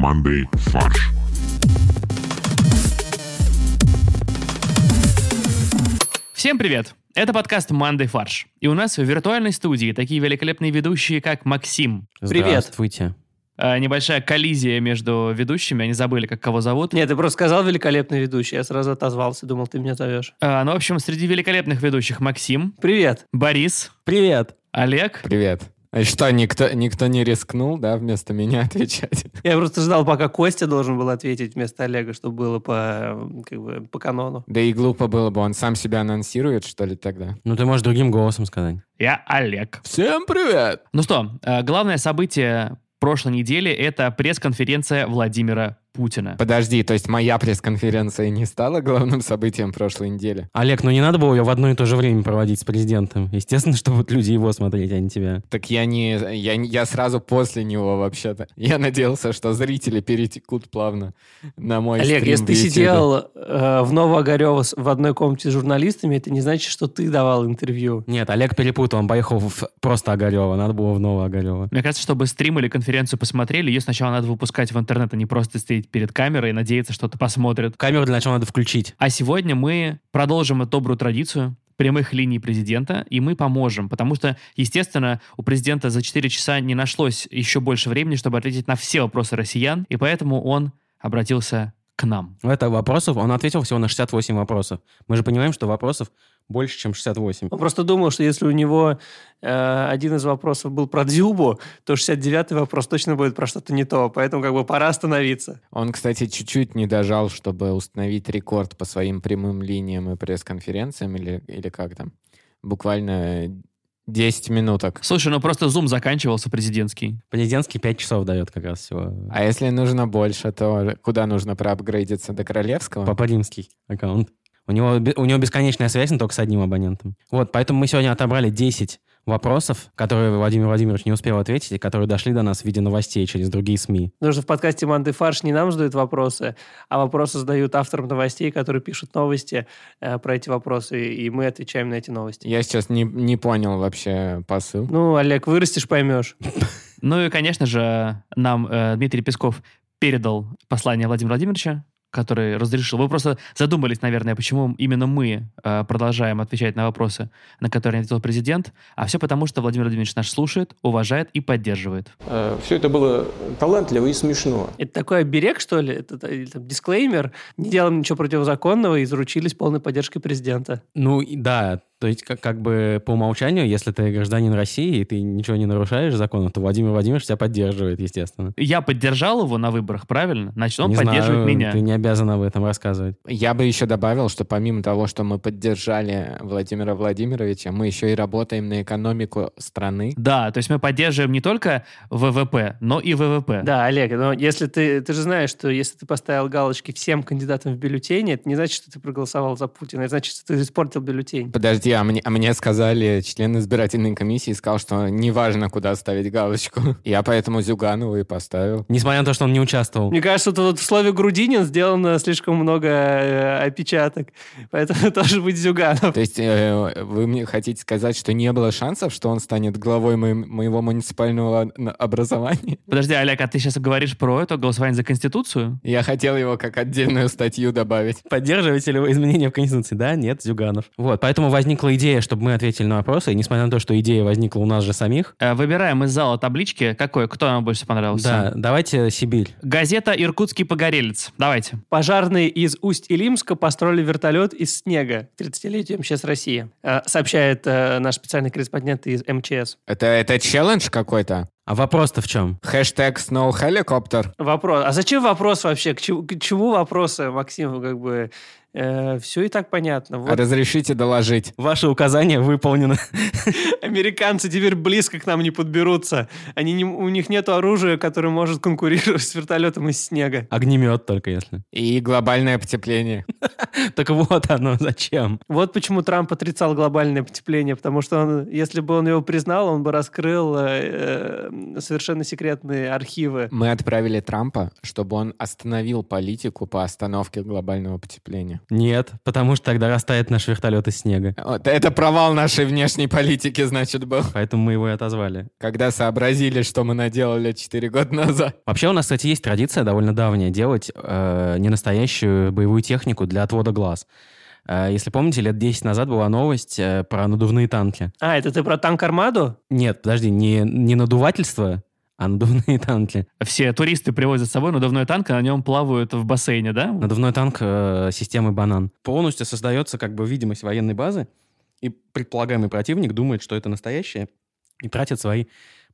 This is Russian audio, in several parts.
Monday фарш. Всем привет! Это подкаст «Мандай фарш». И у нас в виртуальной студии такие великолепные ведущие, как Максим. Привет. Здравствуйте. Э, небольшая коллизия между ведущими, они забыли, как кого зовут. Нет, ты просто сказал великолепный ведущий, я сразу отозвался, думал, ты меня зовешь. Э, ну, в общем, среди великолепных ведущих Максим, Привет. Борис, Привет. Олег. Привет. А что, никто, никто не рискнул, да, вместо меня отвечать? Я просто ждал, пока Костя должен был ответить вместо Олега, чтобы было по, как бы, по канону. Да и глупо было бы, он сам себя анонсирует, что ли, тогда? Ну, ты можешь другим голосом сказать. Я Олег. Всем привет! Ну что, э, главное событие прошлой недели – это пресс-конференция Владимира Путина. Подожди, то есть моя пресс-конференция не стала главным событием прошлой недели? Олег, ну не надо было ее в одно и то же время проводить с президентом. Естественно, что будут люди его смотреть, а не тебя. Так я не... Я, не- я сразу после него, вообще-то. Я надеялся, что зрители перетекут плавно на мой Олег, стрим если ты сидел э, в Новоогарево в одной комнате с журналистами, это не значит, что ты давал интервью. Нет, Олег перепутал, он поехал в просто Огарева, надо было в Новоогарево. Мне кажется, чтобы стрим или конференцию посмотрели, ее сначала надо выпускать в интернет, а не просто стоять перед камерой и надеяться, что-то посмотрят. Камеру для начала надо включить. А сегодня мы продолжим эту добрую традицию прямых линий президента, и мы поможем, потому что, естественно, у президента за 4 часа не нашлось еще больше времени, чтобы ответить на все вопросы россиян, и поэтому он обратился к нам. Это вопросов, он ответил всего на 68 вопросов. Мы же понимаем, что вопросов больше, чем 68. Он просто думал, что если у него э, один из вопросов был про Дзюбу, то 69-й вопрос точно будет про что-то не то. Поэтому как бы пора остановиться. Он, кстати, чуть-чуть не дожал, чтобы установить рекорд по своим прямым линиям и пресс-конференциям, или, или как там. Буквально 10 минуток. Слушай, ну просто зум заканчивался президентский. Президентский 5 часов дает как раз всего. А если нужно больше, то куда нужно проапгрейдиться? До Королевского? Папа Римский аккаунт. У него, у него бесконечная связь, но только с одним абонентом. Вот, поэтому мы сегодня отобрали 10 вопросов, которые Владимир Владимирович не успел ответить, и которые дошли до нас в виде новостей через другие СМИ. Потому что в подкасте «Манды фарш» не нам задают вопросы, а вопросы задают авторам новостей, которые пишут новости э, про эти вопросы, и мы отвечаем на эти новости. Я сейчас не, не понял вообще посыл. Ну, Олег, вырастешь, поймешь. Ну и, конечно же, нам э, Дмитрий Песков передал послание Владимира Владимировича, который разрешил. Вы просто задумались, наверное, почему именно мы э, продолжаем отвечать на вопросы, на которые не ответил президент. А все потому, что Владимир Владимирович наш слушает, уважает и поддерживает. Все это было талантливо и смешно. Это такой оберег, что ли? Это, или там дисклеймер. Не делаем ничего противозаконного и заручились полной поддержкой президента. Ну, да, то есть как, как бы по умолчанию, если ты гражданин России и ты ничего не нарушаешь закона, то Владимир Владимирович тебя поддерживает, естественно. Я поддержал его на выборах, правильно? Значит, он Не поддерживает знаю, меня. Ты не обязан об этом рассказывать. Я бы еще добавил, что помимо того, что мы поддержали Владимира Владимировича, мы еще и работаем на экономику страны. Да, то есть мы поддерживаем не только ВВП, но и ВВП. Да, Олег, но если ты... Ты же знаешь, что если ты поставил галочки всем кандидатам в бюллетене, это не значит, что ты проголосовал за Путина. Это значит, что ты испортил бюллетень. Подожди, а мне, а мне сказали, член избирательной комиссии сказал, что неважно, куда ставить галочку. Я поэтому Зюганову и поставил. Несмотря на то, что он не участвовал. Мне кажется, тут вот в слове «грудинин» сделано слишком много э, опечаток. Поэтому тоже быть Зюганов. То есть э, вы мне хотите сказать, что не было шансов, что он станет главой моим- моего муниципального образования? Подожди, Олег, а ты сейчас говоришь про это голосование за Конституцию? Я хотел его как отдельную статью добавить. Поддерживаете ли вы изменения в Конституции? Да, нет, Зюганов. Вот, поэтому возникла идея, чтобы мы ответили на вопросы, и несмотря на то, что идея возникла у нас же самих, Э, Выбираем из зала таблички. Какой? Кто нам больше понравился? да, давайте Сибирь. Газета «Иркутский погорелец». Давайте. Пожарные из Усть-Илимска построили вертолет из снега к 30-летию МЧС России, Э, сообщает э, наш специальный корреспондент из МЧС. Это, это челлендж какой-то? А вопрос-то в чем? Хэштег Snow Helicopter. Вопрос. А зачем вопрос вообще? К чему, к чему вопросы, Максим? Как бы все и так понятно. Вот Разрешите доложить. Ваше указание выполнено. американцы теперь близко к нам не подберутся. Они не- у них нет оружия, которое может конкурировать с вертолетом из снега. Огнемет только если. И глобальное потепление. Так вот оно, зачем? Вот почему Трамп отрицал глобальное потепление, потому что он, если бы он его признал, он бы раскрыл э, э, совершенно секретные архивы. Мы отправили Трампа, чтобы он остановил политику по остановке глобального потепления. Нет, потому что тогда растает наш вертолет из снега. Вот, это провал нашей внешней политики, значит, был. Поэтому мы его и отозвали. Когда сообразили, что мы наделали 4 года назад. Вообще у нас, кстати, есть традиция довольно давняя делать э, ненастоящую боевую технику для отвода глаз. Э, если помните, лет 10 назад была новость э, про надувные танки. А, это ты про танк Армаду? Нет, подожди, не, не надувательство, а надувные танки. Все туристы привозят с собой надувной танк, а на нем плавают в бассейне, да? Надувной танк э, системы «Банан». Полностью создается как бы видимость военной базы, и предполагаемый противник думает, что это настоящее, и тратит свои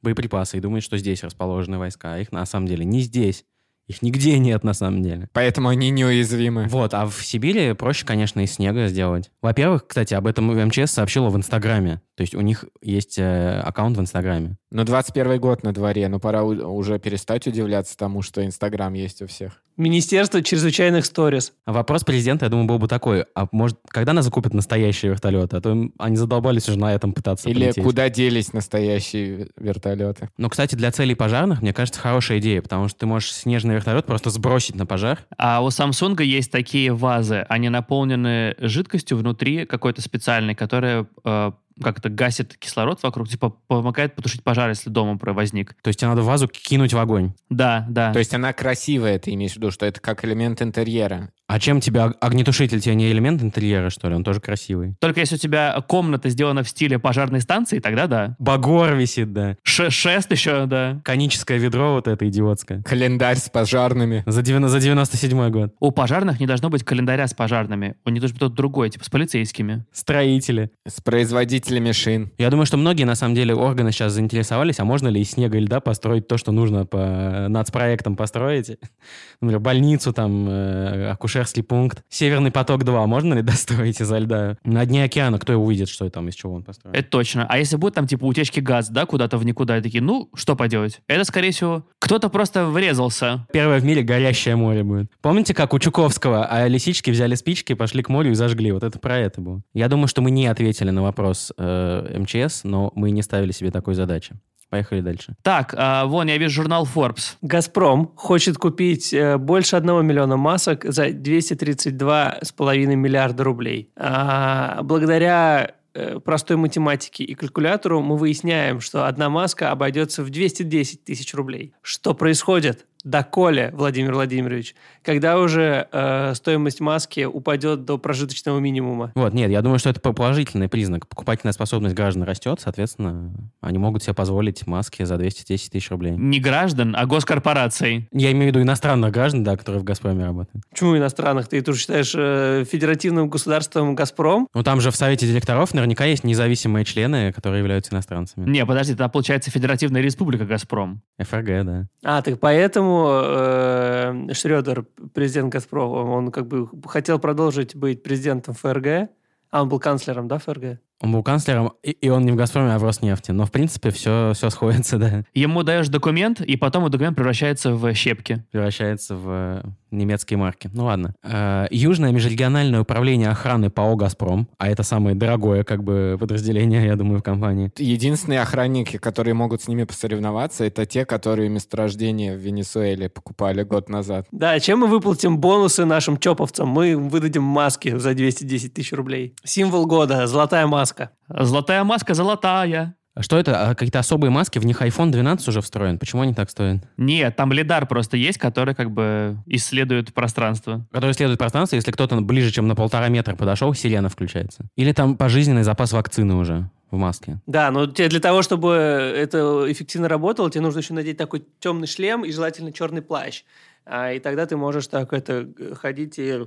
боеприпасы, и думает, что здесь расположены войска. А их на самом деле не здесь. Их нигде нет на самом деле. Поэтому они неуязвимы. Вот, а в Сибири проще, конечно, из снега сделать. Во-первых, кстати, об этом МЧС сообщила в Инстаграме. То есть у них есть э, аккаунт в Инстаграме. Ну, 21 год на дворе, ну пора у- уже перестать удивляться тому, что Инстаграм есть у всех. Министерство чрезвычайных сторис. А вопрос президента, я думаю, был бы такой, а может, когда нас закупят настоящие вертолеты? А то им- они задолбались уже на этом пытаться Или полететь. куда делись настоящие вертолеты? Ну, кстати, для целей пожарных, мне кажется, хорошая идея, потому что ты можешь снежный вертолет просто сбросить на пожар. А у Samsung есть такие вазы, они наполнены жидкостью внутри какой-то специальной, которая э, как-то гасит кислород вокруг, типа помогает потушить пожар, если дома возник. То есть тебе надо вазу кинуть в огонь. Да, да. То есть она красивая, ты имеешь в виду, что это как элемент интерьера. А чем тебе ог- огнетушитель? Тебе не элемент интерьера, что ли? Он тоже красивый. Только если у тебя комната сделана в стиле пожарной станции, тогда да. Багор висит, да. Ше- шест еще, да. Коническое ведро вот это идиотское. Календарь с пожарными. За, 90, за 97 год. У пожарных не должно быть календаря с пожарными. У них должен быть кто-то другой, типа с полицейскими. Строители. С производителями шин. Я думаю, что многие, на самом деле, органы сейчас заинтересовались, а можно ли из снега и льда построить то, что нужно по нацпроектам построить. Например, больницу, там, э, акушерский пункт. Северный поток-2 можно ли достроить изо льда? На дне океана кто увидит, что там, из чего он построен? Это точно. А если будет там типа утечки газа, да, куда-то в никуда, и такие, ну, что поделать? Это, скорее всего, кто-то просто врезался. Первое в мире горящее море будет. Помните, как у Чуковского, а лисички взяли спички, пошли к морю и зажгли? Вот это про это было. Я думаю, что мы не ответили на вопрос э, МЧС, но мы не ставили себе такой задачи. Поехали дальше. Так, а, вон, я вижу журнал Forbes. Газпром хочет купить э, больше 1 миллиона масок за 232,5 миллиарда рублей. А, благодаря э, простой математике и калькулятору мы выясняем, что одна маска обойдется в 210 тысяч рублей. Что происходит? Доколе, Владимир Владимирович, когда уже э, стоимость маски упадет до прожиточного минимума? Вот, нет, я думаю, что это положительный признак. Покупательная способность граждан растет, соответственно, они могут себе позволить маски за 210 тысяч рублей. Не граждан, а госкорпораций. Я имею в виду иностранных граждан, да, которые в «Газпроме» работают. Почему иностранных? Ты тоже считаешь э, федеративным государством «Газпром»? Ну, там же в Совете директоров наверняка есть независимые члены, которые являются иностранцами. Не, подожди, там получается Федеративная Республика Газпром. ФРГ, да. А, так поэтому э, Шредер, президент «Газпрома», он как бы хотел продолжить быть президентом ФРГ, а он был канцлером, да, ФРГ? Он был канцлером, и, и он не в «Газпроме», а в «Роснефти». Но, в принципе, все, все сходится, да. Ему даешь документ, и потом этот документ превращается в щепки. Превращается в э, немецкие марки. Ну, ладно. Э, Южное межрегиональное управление охраны ПАО «Газпром», а это самое дорогое, как бы, подразделение, я думаю, в компании. Единственные охранники, которые могут с ними посоревноваться, это те, которые месторождение в Венесуэле покупали год назад. Да, чем мы выплатим бонусы нашим чоповцам? Мы выдадим маски за 210 тысяч рублей. Символ года – золотая маска. Золотая маска золотая. А Что это? А Какие-то особые маски? В них iPhone 12 уже встроен. Почему они так стоят? Нет, там лидар просто есть, который как бы исследует пространство. Который исследует пространство, если кто-то ближе, чем на полтора метра подошел, сирена включается. Или там пожизненный запас вакцины уже в маске. Да, но тебе для того, чтобы это эффективно работало, тебе нужно еще надеть такой темный шлем и желательно черный плащ. А, и тогда ты можешь так это ходить и...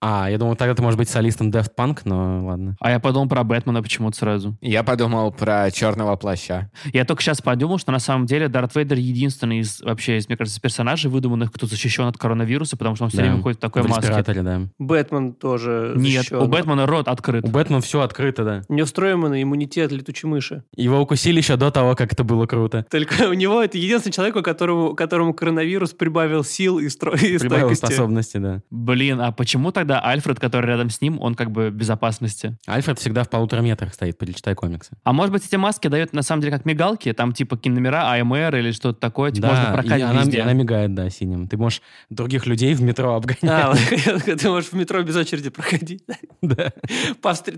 А, я думал, тогда ты можешь быть солистом Daft Punk, но ладно. А я подумал про Бэтмена почему-то сразу. Я подумал про черного плаща. Я только сейчас подумал, что на самом деле Дарт Вейдер единственный из вообще, из, мне кажется, персонажей выдуманных, кто защищен от коронавируса, потому что он все Да. время ходит в такой в маске. да. Бэтмен тоже Нет, защищен. у Бэтмена рот открыт. У Бэтмена все открыто, да. У него встроенный иммунитет летучей мыши. Его укусили еще до того, как это было круто. Только у него это единственный человек, у которого, которому коронавирус прибавил сил и, стро... и Прибавил стойкости. способности, да. Блин, а почему тогда да, Альфред, который рядом с ним, он как бы в безопасности. Альфред всегда в полутора метрах стоит, перечитай комиксы. А может быть, эти маски дают на самом деле как мигалки, там типа киномера, АМР или что-то такое, типа можно и прокатить она, везде. она мигает, да, синим. Ты можешь других людей в метро обгонять. А, ты можешь в метро без очереди проходить. Да.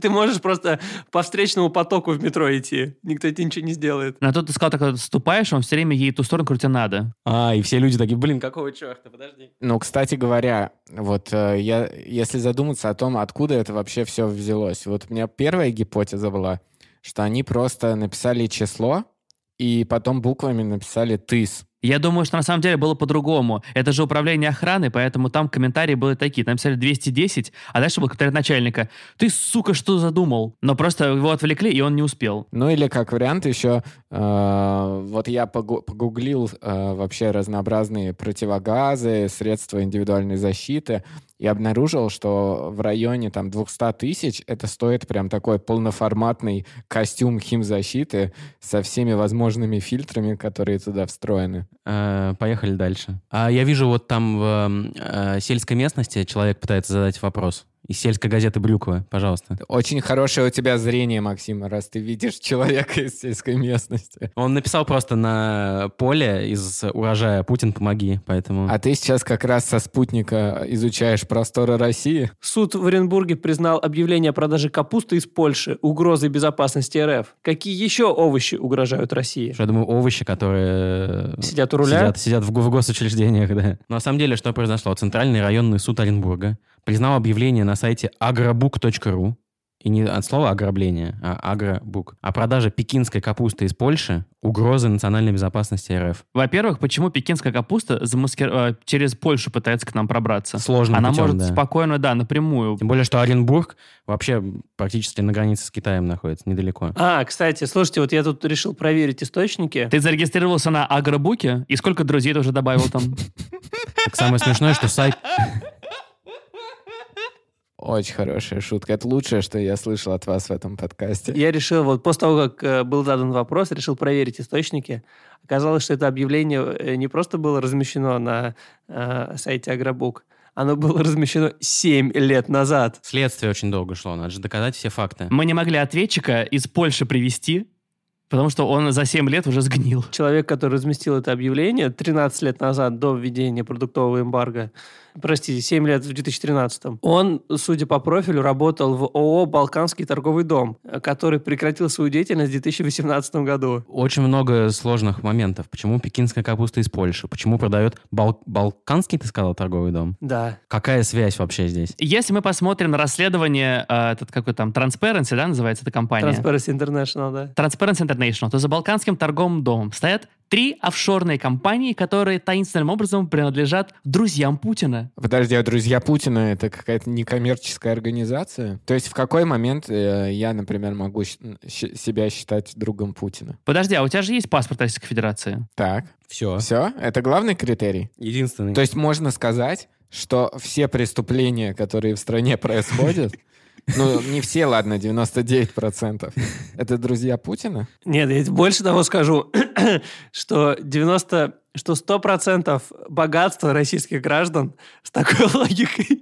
Ты можешь просто по встречному потоку в метро идти. Никто тебе ничего не сделает. Но тут ты сказал, так ступаешь, он все время едет в ту сторону, которую тебе надо. А, и все люди такие, блин, какого черта, подожди. Ну, кстати говоря, вот э, я, если задуматься о том, откуда это вообще все взялось, вот у меня первая гипотеза была, что они просто написали число и потом буквами написали «тыс». Я думаю, что на самом деле было по-другому. Это же управление охраны, поэтому там комментарии были такие. Там писали 210, а дальше был комментарий начальника. Ты, сука, что задумал? Но просто его отвлекли, и он не успел. Ну или как вариант еще, вот я погу- погуглил э, вообще разнообразные противогазы, средства индивидуальной защиты и обнаружил, что в районе там 200 тысяч это стоит прям такой полноформатный костюм химзащиты со всеми возможными фильтрами, которые туда встроены. Э, Поехали дальше. А я вижу вот там в э, сельской местности человек пытается задать вопрос. Из сельской газеты Брюква, пожалуйста. Очень хорошее у тебя зрение, Максим, раз ты видишь человека из сельской местности. Он написал просто на поле из урожая «Путин, помоги», поэтому... А ты сейчас как раз со спутника изучаешь просторы России. Суд в Оренбурге признал объявление о продаже капусты из Польши угрозой безопасности РФ. Какие еще овощи угрожают России? Я думаю, овощи, которые... Сидят у руля? Сидят, сидят в, в госучреждениях, да. Но на самом деле, что произошло? Центральный районный суд Оренбурга признал объявление на сайте agrobook.ru и не от слова ограбление, а агробук. О продаже пекинской капусты из Польши угрозы национальной безопасности РФ. Во-первых, почему пекинская капуста замаскир- э, через Польшу пытается к нам пробраться? Сложным Она путем, может да. спокойно, да, напрямую. Тем более, что Оренбург вообще практически на границе с Китаем находится, недалеко. А, кстати, слушайте, вот я тут решил проверить источники. Ты зарегистрировался на Агробуке, и сколько друзей ты уже добавил там? Так самое смешное, что сайт... Очень хорошая шутка. Это лучшее, что я слышал от вас в этом подкасте. Я решил, вот после того, как э, был задан вопрос, решил проверить источники. Оказалось, что это объявление э, не просто было размещено на э, сайте Агробук, оно было размещено 7 лет назад. Следствие очень долго шло, надо же доказать все факты. Мы не могли ответчика из Польши привести, потому что он за 7 лет уже сгнил. Человек, который разместил это объявление 13 лет назад, до введения продуктового эмбарго, простите, 7 лет в 2013, он, судя по профилю, работал в ООО «Балканский торговый дом», который прекратил свою деятельность в 2018 году. Очень много сложных моментов. Почему пекинская капуста из Польши? Почему продает Бал- Балканский, ты сказал, торговый дом? Да. Какая связь вообще здесь? Если мы посмотрим на расследование, э, этот какой там, Transparency, да, называется эта компания? Transparency International, да. Transparency International, то за Балканским торговым домом стоят три офшорные компании, которые таинственным образом принадлежат друзьям Путина. Подожди, а друзья Путина это какая-то некоммерческая организация? То есть в какой момент э, я, например, могу себя считать другом Путина? Подожди, а у тебя же есть паспорт Российской Федерации? Так, Все. все? Это главный критерий? Единственный. То есть можно сказать, что все преступления, которые в стране происходят, ну, не все, ладно, 99%, это друзья Путина? Нет, я больше того скажу, что 90, что 100% богатства российских граждан с такой логикой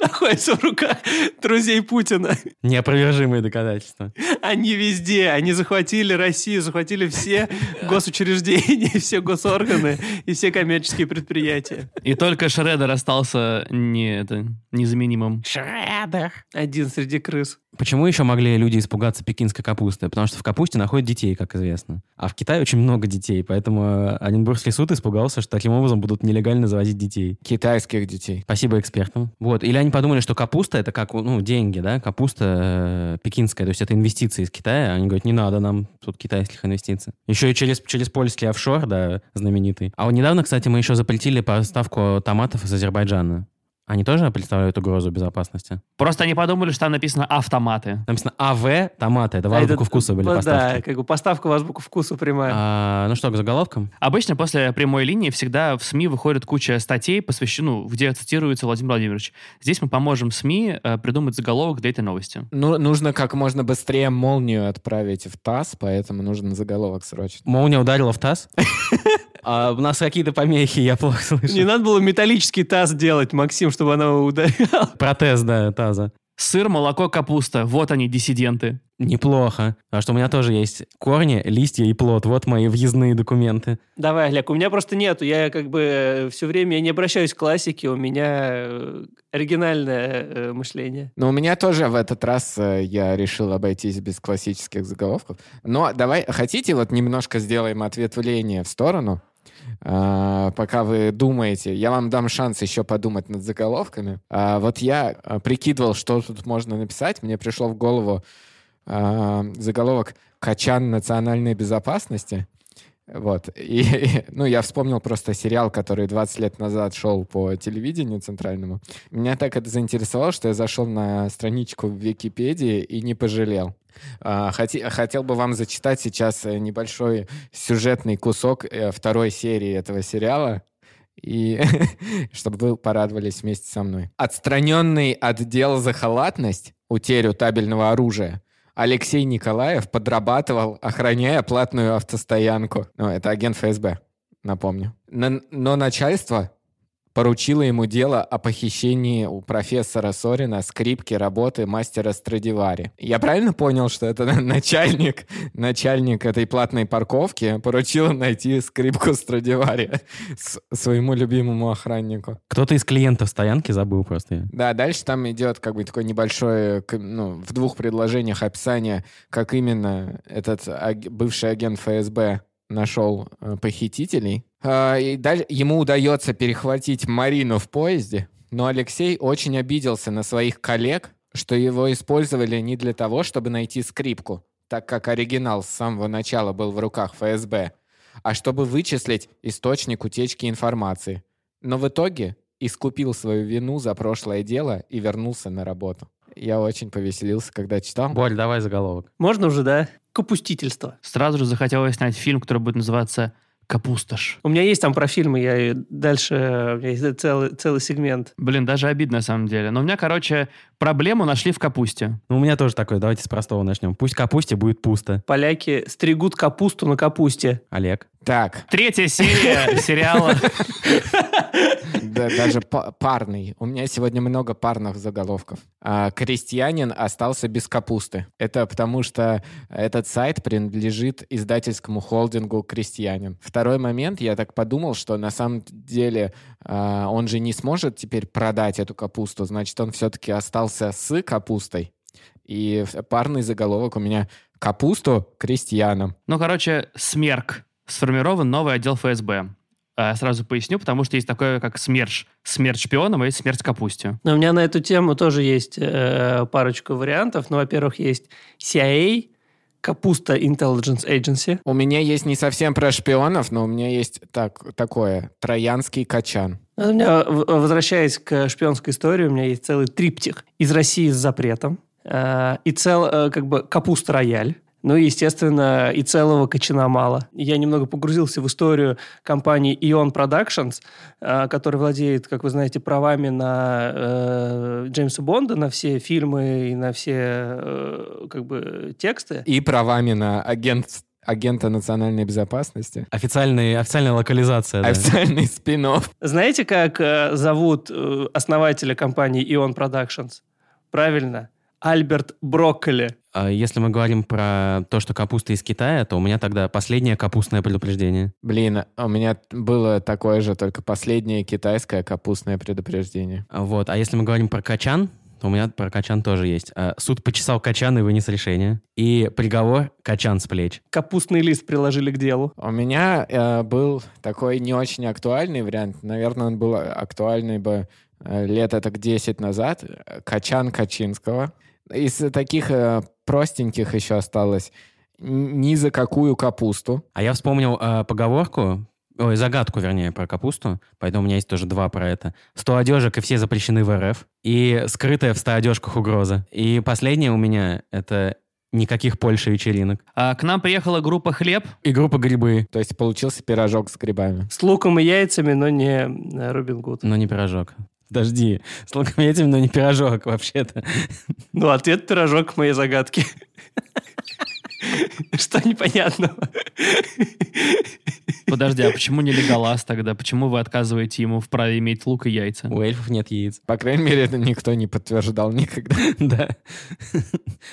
находится в руках друзей Путина. Неопровержимые доказательства. Они везде, они захватили Россию, захватили все госучреждения, все госорганы и все коммерческие предприятия. И только Шредер остался не, это, незаменимым. Один среди крыс. Почему еще могли люди испугаться пекинской капусты? Потому что в капусте находят детей, как известно. А в Китае очень много детей, поэтому э, Оренбургский суд испугался, что таким образом будут нелегально завозить детей. Китайских детей. Спасибо экспертам. Вот. Или они подумали, что капуста это как, ну, деньги, да, капуста э, пекинская, то есть это инвестиции из Китая. Они говорят, не надо нам тут китайских инвестиций. Еще и через, через польский офшор, да, знаменитый. А вот недавно, кстати, мы еще запретили поставку томатов из Азербайджана. Они тоже представляют угрозу безопасности? Просто они подумали, что там написано автоматы. Там написано АВ томаты, это в А азбуку вкуса были Да, поставки. как бы поставка в азбуку вкуса прямая. А, ну что, к заголовкам? Обычно после прямой линии всегда в СМИ выходит куча статей, посвященных, где цитируется Владимир Владимирович. Здесь мы поможем СМИ э, придумать заголовок для этой новости. Ну, нужно как можно быстрее молнию отправить в ТАСС, поэтому нужен заголовок срочно. Молния ударила в таз? А у нас какие-то помехи, я плохо слышу. Не надо было металлический таз делать, Максим, чтобы она ударяла. Протез, да, таза. Сыр, молоко, капуста. Вот они, диссиденты. Неплохо. А что у меня тоже есть корни, листья и плод. Вот мои въездные документы. Давай, Олег, у меня просто нету. Я как бы все время я не обращаюсь к классике, у меня э, оригинальное э, мышление. Но у меня тоже в этот раз э, я решил обойтись без классических заголовков. Но давай, хотите, вот немножко сделаем ответвление в сторону? А, пока вы думаете, я вам дам шанс еще подумать над заголовками. А, вот я а, прикидывал, что тут можно написать. Мне пришло в голову заголовок «Качан национальной безопасности». Вот. И, ну, я вспомнил просто сериал, который 20 лет назад шел по телевидению центральному. Меня так это заинтересовало, что я зашел на страничку в Википедии и не пожалел. А, хотел бы вам зачитать сейчас э, небольшой сюжетный кусок э, второй серии этого сериала. И чтобы вы порадовались вместе со мной. Отстраненный от дел за халатность, утерю табельного оружия, Алексей Николаев подрабатывал, охраняя платную автостоянку. Ну, это агент ФСБ, напомню. Но, но начальство поручила ему дело о похищении у профессора Сорина скрипки работы мастера Страдивари. Я правильно понял, что это начальник, начальник этой платной парковки поручил найти скрипку Страдивари своему любимому охраннику? Кто-то из клиентов стоянки забыл просто. Да, дальше там идет как бы такой небольшой, ну, в двух предложениях описание, как именно этот бывший агент ФСБ нашел э, похитителей. А, и далее ему удается перехватить Марину в поезде, но Алексей очень обиделся на своих коллег, что его использовали не для того, чтобы найти скрипку, так как оригинал с самого начала был в руках ФСБ, а чтобы вычислить источник утечки информации. Но в итоге искупил свою вину за прошлое дело и вернулся на работу. Я очень повеселился, когда читал. Боль, давай заголовок. Можно уже, да? Капустительство. Сразу же захотелось снять фильм, который будет называться «Капусташ». У меня есть там про фильмы, я дальше... У меня есть целый, целый сегмент. Блин, даже обидно на самом деле. Но у меня, короче, проблему нашли в капусте. Ну, у меня тоже такое. Давайте с простого начнем. Пусть капусте будет пусто. Поляки стригут капусту на капусте. Олег. Так. Третья серия сериала. Да, даже парный. У меня сегодня много парных заголовков. А, крестьянин остался без капусты. Это потому, что этот сайт принадлежит издательскому холдингу «Крестьянин». Второй момент, я так подумал, что на самом деле а, он же не сможет теперь продать эту капусту, значит, он все-таки остался с капустой. И парный заголовок у меня «Капусту крестьянам». Ну, короче, смерк сформирован новый отдел ФСБ. А, сразу поясню, потому что есть такое, как смерч. Смерть шпионам и смерть капусте. Но у меня на эту тему тоже есть э, парочку вариантов. Ну, во-первых, есть CIA, Капуста Intelligence Agency. У меня есть не совсем про шпионов, но у меня есть так, такое, троянский качан. У меня, возвращаясь к шпионской истории, у меня есть целый триптих из России с запретом. Э, и цел, э, как бы, капуста рояль. Ну и, естественно, и целого кочана мало. Я немного погрузился в историю компании Ion Productions, э, которая владеет, как вы знаете, правами на э, Джеймса Бонда, на все фильмы и на все э, как бы тексты. И правами на агент агента национальной безопасности. Официальный, официальная локализация. Официальный да. спин -офф. Знаете, как э, зовут э, основателя компании Ion Productions? Правильно. Альберт Брокколи. А если мы говорим про то, что капуста из Китая, то у меня тогда последнее капустное предупреждение. Блин, у меня было такое же, только последнее китайское капустное предупреждение. А вот, а если мы говорим про качан, то у меня про качан тоже есть. А, суд почесал качан и вынес решение. И приговор качан с плеч. Капустный лист приложили к делу. У меня э, был такой не очень актуальный вариант. Наверное, он был актуальный бы э, лет это 10 назад. Качан Качинского. Из таких э, простеньких еще осталось ни за какую капусту. А я вспомнил э, поговорку, ой, загадку, вернее, про капусту, поэтому у меня есть тоже два про это. Сто одежек, и все запрещены в РФ, и скрытая в ста одежках угроза. И последнее у меня — это никаких Польши вечеринок. А, к нам приехала группа «Хлеб». И группа «Грибы». То есть получился пирожок с грибами. С луком и яйцами, но не э, Робин Гуд. Но не пирожок. Подожди, с луком этим, но не пирожок вообще-то. Ну, ответ пирожок к моей загадке. Что непонятного? Подожди, а почему не Леголас тогда? Почему вы отказываете ему в праве иметь лук и яйца? У эльфов нет яиц. По крайней мере, это никто не подтверждал никогда. Да.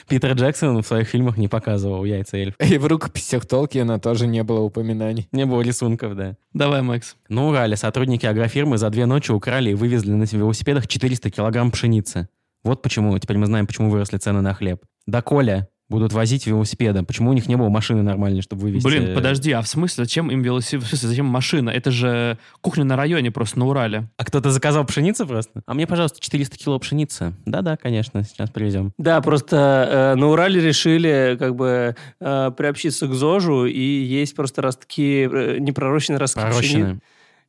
Питер Джексон в своих фильмах не показывал яйца эльф. И в рукописях Толкиена тоже не было упоминаний. Не было рисунков, да. Давай, Макс. На Урале сотрудники агрофирмы за две ночи украли и вывезли на велосипедах 400 килограмм пшеницы. Вот почему, теперь мы знаем, почему выросли цены на хлеб. Да Коля будут возить велосипедом. Почему у них не было машины нормальной, чтобы вывезти? Блин, подожди, а в смысле, зачем им велосипед? В смысле, зачем машина? Это же кухня на районе просто, на Урале. А кто-то заказал пшеницу просто? А мне, пожалуйста, 400 кило пшеницы. Да-да, конечно, сейчас привезем. Да, просто э, на Урале решили как бы э, приобщиться к ЗОЖу, и есть просто ростки, э, непророщенные ростки пшеницы.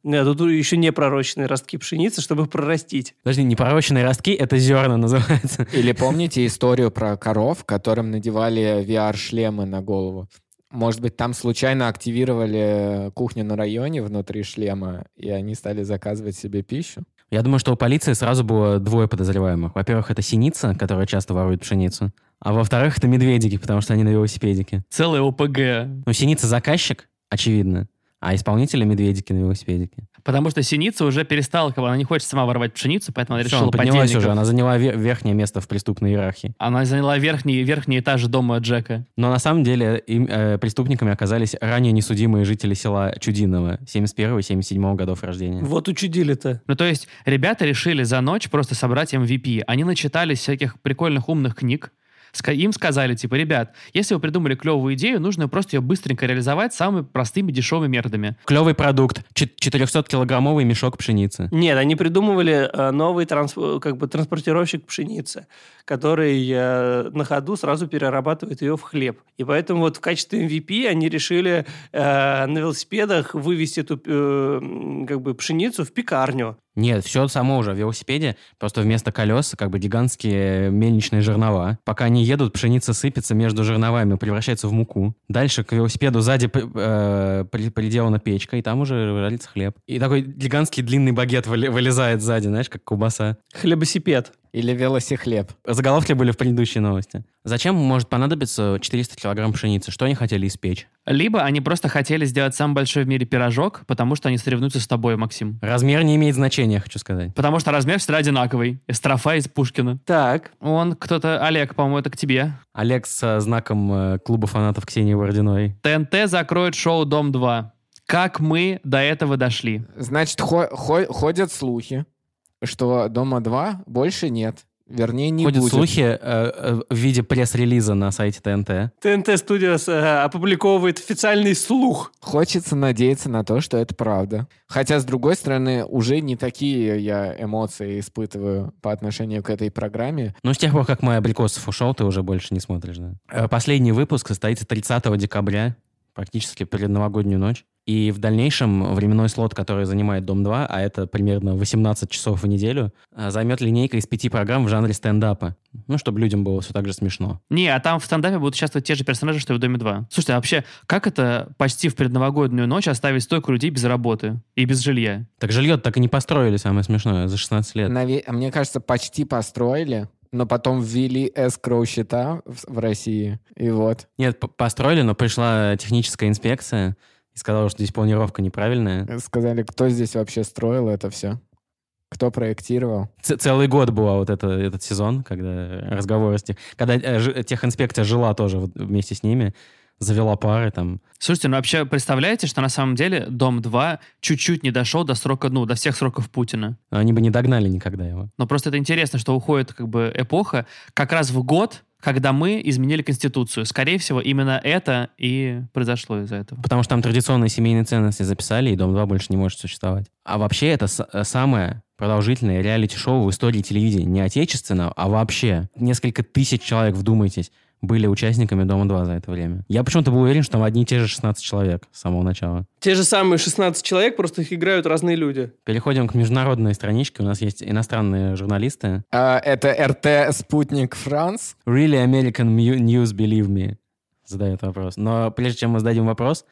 Пророщенные. Нет, тут еще не пророщенные ростки пшеницы, чтобы их прорастить. Подожди, непророщенные ростки — это зерна называется. Или помните историю про коров, которым надевали VR-шлемы на голову? Может быть, там случайно активировали кухню на районе внутри шлема, и они стали заказывать себе пищу? Я думаю, что у полиции сразу было двое подозреваемых. Во-первых, это синица, которая часто ворует пшеницу. А во-вторых, это медведики, потому что они на велосипедике. Целый ОПГ. Ну, синица заказчик, очевидно, а исполнители медведики на велосипедике. Потому что синица уже перестала, она не хочет сама воровать пшеницу, поэтому она Всё, решила она поднялась подельников. уже, она заняла ве- верхнее место в преступной иерархии. Она заняла верхний, верхний этаж дома Джека. Но на самом деле им, э, преступниками оказались ранее несудимые жители села Чудиново 71-77 годов рождения. Вот учудили-то. Ну, то есть, ребята решили за ночь просто собрать MVP. Они начитались всяких прикольных умных книг. Им сказали, типа, ребят, если вы придумали клевую идею, нужно просто ее быстренько реализовать самыми простыми дешевыми методами. Клевый продукт. 400-килограммовый мешок пшеницы. Нет, они придумывали э, новый трансп- как бы транспортировщик пшеницы, который э, на ходу сразу перерабатывает ее в хлеб. И поэтому вот в качестве MVP они решили э, на велосипедах вывести эту э, как бы пшеницу в пекарню. Нет, все само уже в велосипеде, просто вместо колес как бы гигантские мельничные жернова. Пока они едут, пшеница сыпется между жерновами, превращается в муку. Дальше к велосипеду сзади э, при- приделана печка, и там уже жарится хлеб. И такой гигантский длинный багет вылезает сзади, знаешь, как колбаса. Хлебосипед. Или велосихлеб? Заголовки были в предыдущей новости. Зачем может понадобиться 400 килограмм пшеницы? Что они хотели испечь? Либо они просто хотели сделать самый большой в мире пирожок, потому что они соревнуются с тобой, Максим. Размер не имеет значения, хочу сказать. Потому что размер всегда одинаковый. Эстрофа из Пушкина. Так, Он кто-то, Олег, по-моему, это к тебе. Олег с знаком э, клуба фанатов Ксении Бородиной. ТНТ закроет шоу «Дом-2». Как мы до этого дошли? Значит, хо- хо- ходят слухи, что «Дома-2» больше нет. Вернее, не Ходят будет. слухи э, э, в виде пресс-релиза на сайте ТНТ. ТНТ Studios э, опубликовывает официальный слух. Хочется надеяться на то, что это правда. Хотя, с другой стороны, уже не такие я эмоции испытываю по отношению к этой программе. Ну, с тех пор, как мой Абрикосов ушел, ты уже больше не смотришь, да? Э, Последний выпуск состоится 30 декабря, практически перед новогоднюю ночь. И в дальнейшем временной слот, который занимает Дом-2, а это примерно 18 часов в неделю, э, займет линейка из пяти программ в жанре стендапа. Ну, чтобы людям было все так же смешно. Не, а там в стендапе будут участвовать те же персонажи, что и в «Доме-2». Слушайте, а вообще, как это почти в предновогоднюю ночь оставить столько людей без работы и без жилья? Так жилье так и не построили, самое смешное, за 16 лет. Наве- а Мне кажется, почти построили, но потом ввели эскроу счета в, в России. И вот. Нет, построили, но пришла техническая инспекция и сказала, что здесь планировка неправильная. Сказали, кто здесь вообще строил это все? Кто проектировал? Ц- целый год был вот это, этот сезон, когда разговоры с тех... Когда э, ж- техинспекция жила тоже вместе с ними, завела пары там. Слушайте, ну вообще представляете, что на самом деле «Дом-2» чуть-чуть не дошел до срока, ну, до всех сроков Путина. Но они бы не догнали никогда его. Но просто это интересно, что уходит как бы эпоха как раз в год, когда мы изменили Конституцию. Скорее всего, именно это и произошло из-за этого. Потому что там традиционные семейные ценности записали, и Дом-2 больше не может существовать. А вообще это э, самое продолжительное реалити-шоу в истории телевидения. Не отечественного, а вообще. Несколько тысяч человек, вдумайтесь, были участниками Дома-2 за это время. Я почему-то был уверен, что там одни и те же 16 человек с самого начала. Те же самые 16 человек, просто их играют разные люди. Переходим к международной страничке. У нас есть иностранные журналисты. А, это РТ «Спутник Франс». Really American News, believe me? Задает вопрос. Но прежде чем мы зададим вопрос,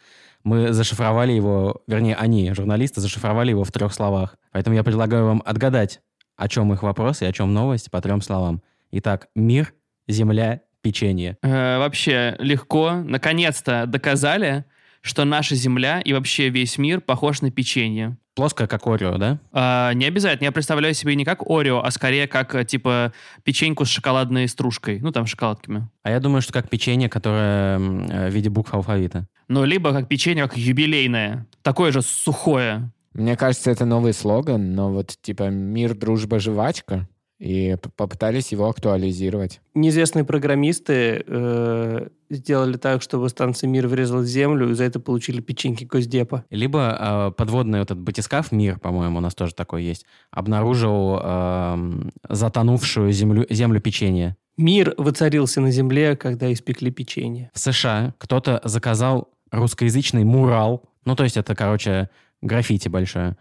мы зашифровали его, вернее, они, журналисты, зашифровали его в трех словах. Поэтому я предлагаю вам отгадать, о чем их вопрос и о чем новость по трем словам. Итак, мир, земля, печенье. Э, вообще легко. Наконец-то доказали, что наша Земля и вообще весь мир похож на печенье. Плоское, как Орео, да? А, не обязательно. Я представляю себе не как Орео, а скорее как, э, типа, печеньку с шоколадной стружкой. Ну, там, шоколадками. А я думаю, что как печенье, которое э, в виде букв алфавита. Ну, либо как печенье, как юбилейное. Такое же сухое. Мне кажется, это новый слоган, но вот типа «Мир, дружба, жвачка». И попытались его актуализировать. Неизвестные программисты э, сделали так, чтобы станция «Мир» врезалась в землю, и за это получили печеньки Госдепа. Либо э, подводный этот батискаф «Мир», по-моему, у нас тоже такой есть, обнаружил эм, затонувшую землю, землю печенья. Мир воцарился на земле, когда испекли печенье. В США кто-то заказал русскоязычный мурал, ну, то есть это, короче, граффити большое, э,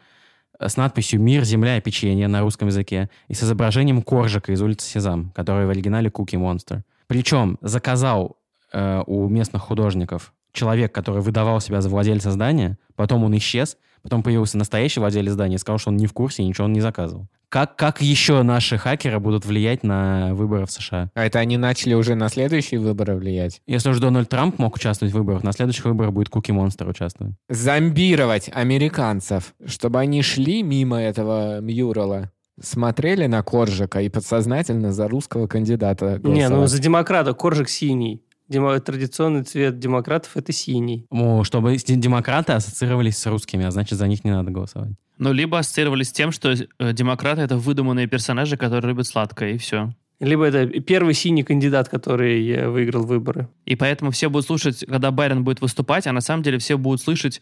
с надписью «Мир, земля и печенье» на русском языке и с изображением коржика из улицы Сезам, который в оригинале Куки Монстр. Причем заказал э, у местных художников человек, который выдавал себя за владельца здания, потом он исчез, потом появился настоящий владелец здания и сказал, что он не в курсе и ничего он не заказывал. Как, как еще наши хакеры будут влиять на выборы в США? А это они начали уже на следующие выборы влиять? Если уж Дональд Трамп мог участвовать в выборах, на следующих выборах будет Куки Монстр участвовать. Зомбировать американцев, чтобы они шли мимо этого мюрала, смотрели на Коржика и подсознательно за русского кандидата Не, ну голосовали. за демократа коржик синий. Демо- традиционный цвет демократов – это синий. Ну, чтобы демократы ассоциировались с русскими, а значит, за них не надо голосовать. Ну, либо ассоциировались с тем, что э, демократы — это выдуманные персонажи, которые любят сладкое, и все. Либо это первый синий кандидат, который э, выиграл выборы. И поэтому все будут слушать, когда Байрон будет выступать, а на самом деле все будут слышать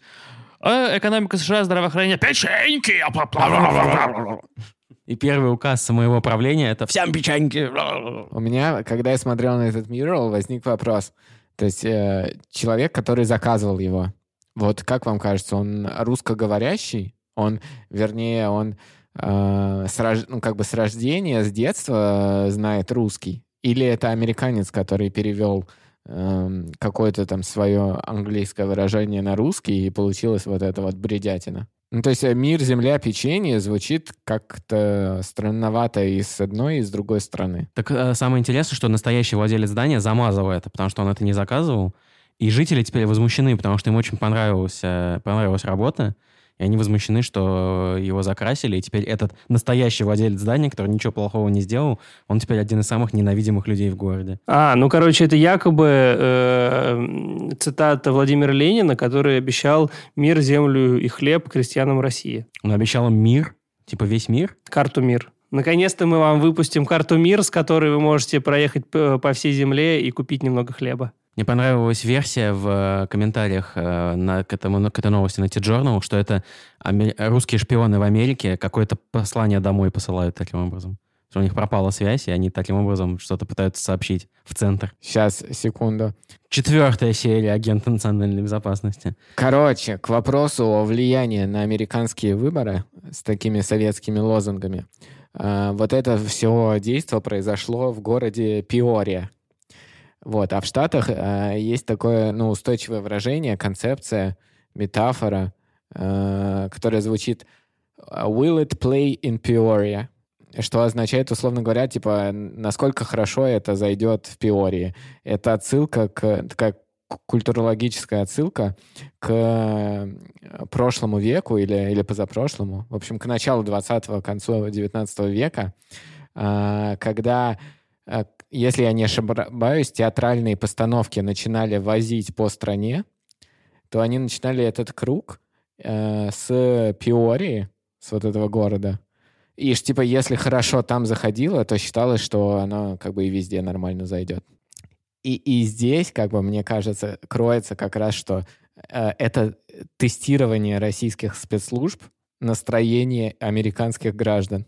«А, экономика США, здравоохранение, печеньки! И первый указ самого правления — это «Всем печеньки!» У меня, когда я смотрел на этот мюрал, возник вопрос. То есть э, человек, который заказывал его, вот как вам кажется, он русскоговорящий? Он, вернее, он э, с, рож- ну, как бы с рождения, с детства э, знает русский? Или это американец, который перевел эм, какое-то там свое английское выражение на русский, и получилось вот это вот бредятина? Ну, то есть э, мир, земля, печенье звучит как-то странновато и с одной, и с другой стороны. Так э, самое интересное, что настоящий владелец здания замазал это, потому что он это не заказывал. И жители теперь возмущены, потому что им очень понравилась, э, понравилась работа. И они возмущены, что его закрасили. И теперь этот настоящий владелец здания, который ничего плохого не сделал, он теперь один из самых ненавидимых людей в городе. А, ну, короче, это якобы э, цитата Владимира Ленина, который обещал мир, землю и хлеб крестьянам России. Он обещал им мир, типа весь мир. Карту мир. Наконец-то мы вам выпустим карту мир, с которой вы можете проехать п- по всей земле и купить немного хлеба. Мне понравилась версия в э, комментариях э, на, к, этому, к этой новости на T-Journal, что это русские шпионы в Америке какое-то послание домой посылают таким образом. Что у них пропала связь, и они таким образом что-то пытаются сообщить в центр. Сейчас, секунду. Четвертая серия агента национальной безопасности. Короче, к вопросу о влиянии на американские выборы с такими советскими лозунгами. А, Вот это все действо произошло в городе Пиория. Вот. А в Штатах а, есть такое ну, устойчивое выражение, концепция, метафора, а, которая звучит «Will it play in Peoria?» Что означает, условно говоря, типа, насколько хорошо это зайдет в Пиории. Это отсылка к, такая культурологическая отсылка к э, прошлому веку или, или позапрошлому, в общем, к началу 20-го, концу 19 века, а, когда, а, если я не ошибаюсь, театральные постановки начинали возить по стране, то они начинали этот круг э, с Пиории, с вот этого города. И ж, типа, если хорошо там заходило, то считалось, что оно как бы и везде нормально зайдет. И, и здесь, как бы, мне кажется, кроется как раз, что э, это тестирование российских спецслужб настроение американских граждан.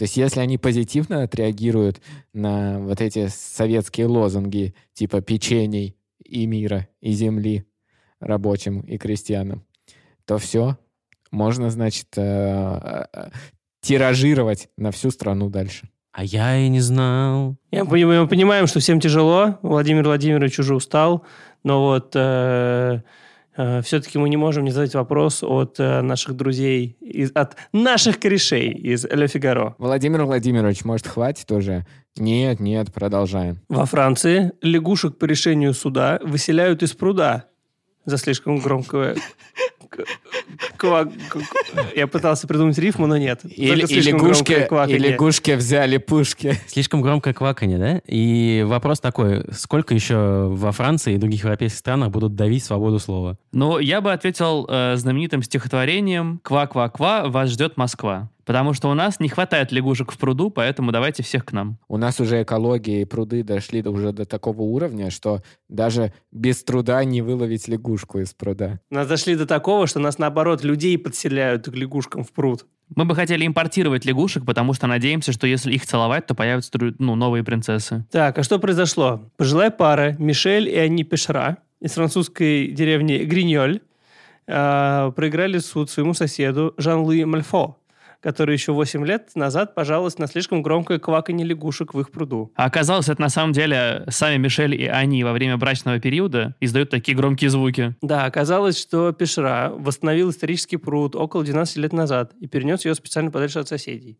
То есть если они позитивно отреагируют на вот эти советские лозунги типа печений и мира, и земли рабочим и крестьянам, то все, можно, значит, э, э, тиражировать на всю страну дальше. А я и не знал. Я мы понимаем, что всем тяжело. Владимир Владимирович уже устал. Но вот э, все-таки мы не можем не задать вопрос от э, наших друзей, из, от наших корешей из Ле Фигаро. Владимир Владимирович, может, хватит уже? Нет, нет, продолжаем. Во Франции лягушек по решению суда выселяют из пруда за слишком громкое... Я пытался придумать рифму, но нет. И, Только и лягушки, и лягушки взяли пушки. Слишком громкое кваканье, да? И вопрос такой, сколько еще во Франции и других европейских странах будут давить свободу слова? Ну, я бы ответил э, знаменитым стихотворением «Ква-ква-ква, вас ждет Москва». Потому что у нас не хватает лягушек в пруду, поэтому давайте всех к нам. У нас уже экология и пруды дошли до- уже до такого уровня, что даже без труда не выловить лягушку из пруда. Нас дошли до такого, что нас, наоборот, людей подселяют к лягушкам в пруд. Мы бы хотели импортировать лягушек, потому что надеемся, что если их целовать, то появятся ну, новые принцессы. Так, а что произошло? Пожилая пара Мишель и Анни Пешра из французской деревни Гриньоль э, проиграли суд своему соседу Жан-Луи Мальфо, который еще 8 лет назад пожаловался на слишком громкое кваканье лягушек в их пруду. А оказалось, это на самом деле сами Мишель и они во время брачного периода издают такие громкие звуки. Да, оказалось, что Пешра восстановил исторический пруд около 12 лет назад и перенес ее специально подальше от соседей.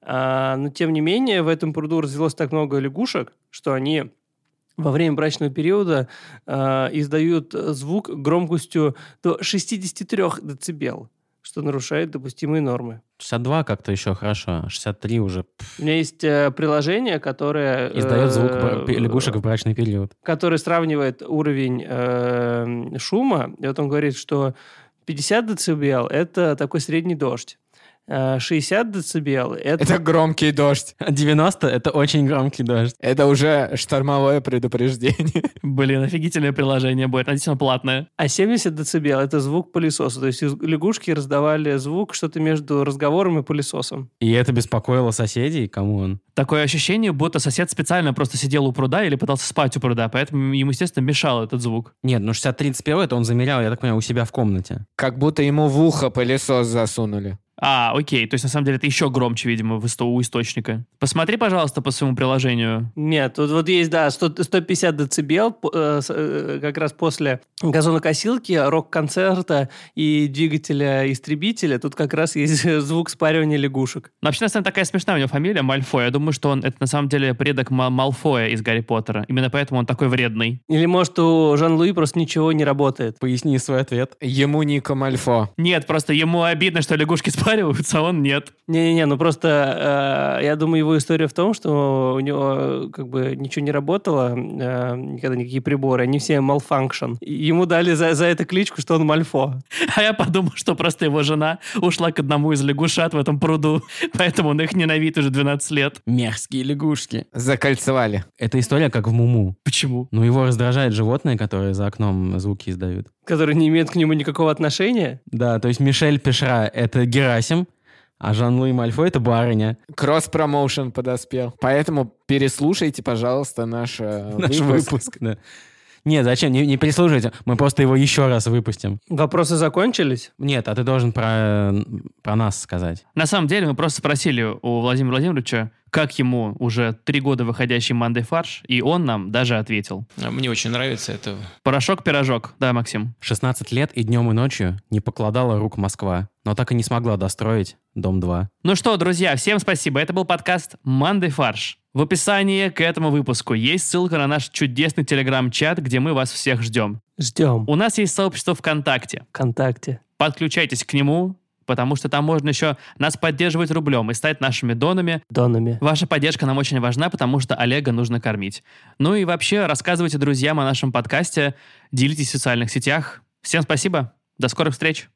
А, но, тем не менее, в этом пруду развелось так много лягушек, что они во время брачного периода а, издают звук громкостью до 63 дБ, что нарушает допустимые нормы. 62 как-то еще хорошо, а 63 уже У меня есть э, приложение, которое... издает звук э, лягушек в брачный период. который сравнивает уровень э, шума, и вот он говорит, что 50 дБ – это такой средний дождь. Э, 60 дБ – это... Это громкий дождь. А 90 — это очень громкий дождь. Это уже штормовое предупреждение. Блин, офигительное приложение будет. Надеюсь, оно платное. А 70 дБ – это звук пылесоса. То есть лягушки раздавали звук что-то между разговором и пылесосом. И это беспокоило соседей? Кому он? Такое ощущение, будто сосед специально просто сидел у пруда или пытался спать у пруда, поэтому ему, естественно, мешал этот звук. Нет, ну 63 дБ это он замерял, я так понимаю, у себя в комнате. Как будто ему в ухо пылесос засунули. А, окей, то есть на самом деле это еще громче, видимо, в исто- у источника. Посмотри, пожалуйста, по своему приложению. Нет, тут вот есть, да, 100 150 дБ э, э, как раз после газонокосилки, рок-концерта и двигателя-истребителя. Тут как раз есть звук спаривания лягушек. Но вообще, на самом деле, такая смешная у него фамилия, Мальфой. Я думаю, что он это на самом деле предок Ма- Малфоя из Гарри Поттера. Именно поэтому он такой вредный. Или, может, у Жан-Луи просто ничего не работает. Поясни свой ответ. Ему Ника Мальфо. Нет, просто ему обидно, что лягушки спариваются, а он нет. Не-не-не, ну просто э, я думаю, его история в том, что у него как бы ничего не работало, э, никогда никакие приборы, они все malfunction. Ему дали за, за это кличку, что он Мальфо. А я подумал, что просто его жена ушла к одному из лягушат в этом пруду, поэтому он их ненавидит уже 12 лет. Мерзкие лягушки. Закольцевали. Это история как в Муму. Почему? Ну, его раздражает животные, которые за окном звуки издают. Который не имеет к нему никакого отношения. Да, то есть Мишель Пешра — это Герасим, а Жан-Луи Мальфо — это барыня. Кросс-промоушен подоспел. Поэтому переслушайте, пожалуйста, наш, э, Наш выпуск. выпуск, да. Нет, зачем? Не, не переслушайте. Мы просто его еще раз выпустим. Вопросы закончились? Нет, а ты должен про, про нас сказать. На самом деле мы просто спросили у Владимира Владимировича, как ему уже три года выходящий Мандай фарш, и он нам даже ответил. А Мне очень нравится это. Порошок-пирожок. Да, Максим. 16 лет и днем и ночью не покладала рук Москва, но так и не смогла достроить Дом 2. Ну что, друзья, всем спасибо. Это был подкаст «Мандай фарш». В описании к этому выпуску есть ссылка на наш чудесный телеграм-чат, где мы вас всех ждем. Ждем. У нас есть сообщество ВКонтакте. Вконтакте. Подключайтесь к нему, потому что там можно еще нас поддерживать рублем и стать нашими донами. Донами. Ваша поддержка нам очень важна, потому что Олега нужно кормить. Ну и вообще, рассказывайте друзьям о нашем подкасте, делитесь в социальных сетях. Всем спасибо, до скорых встреч!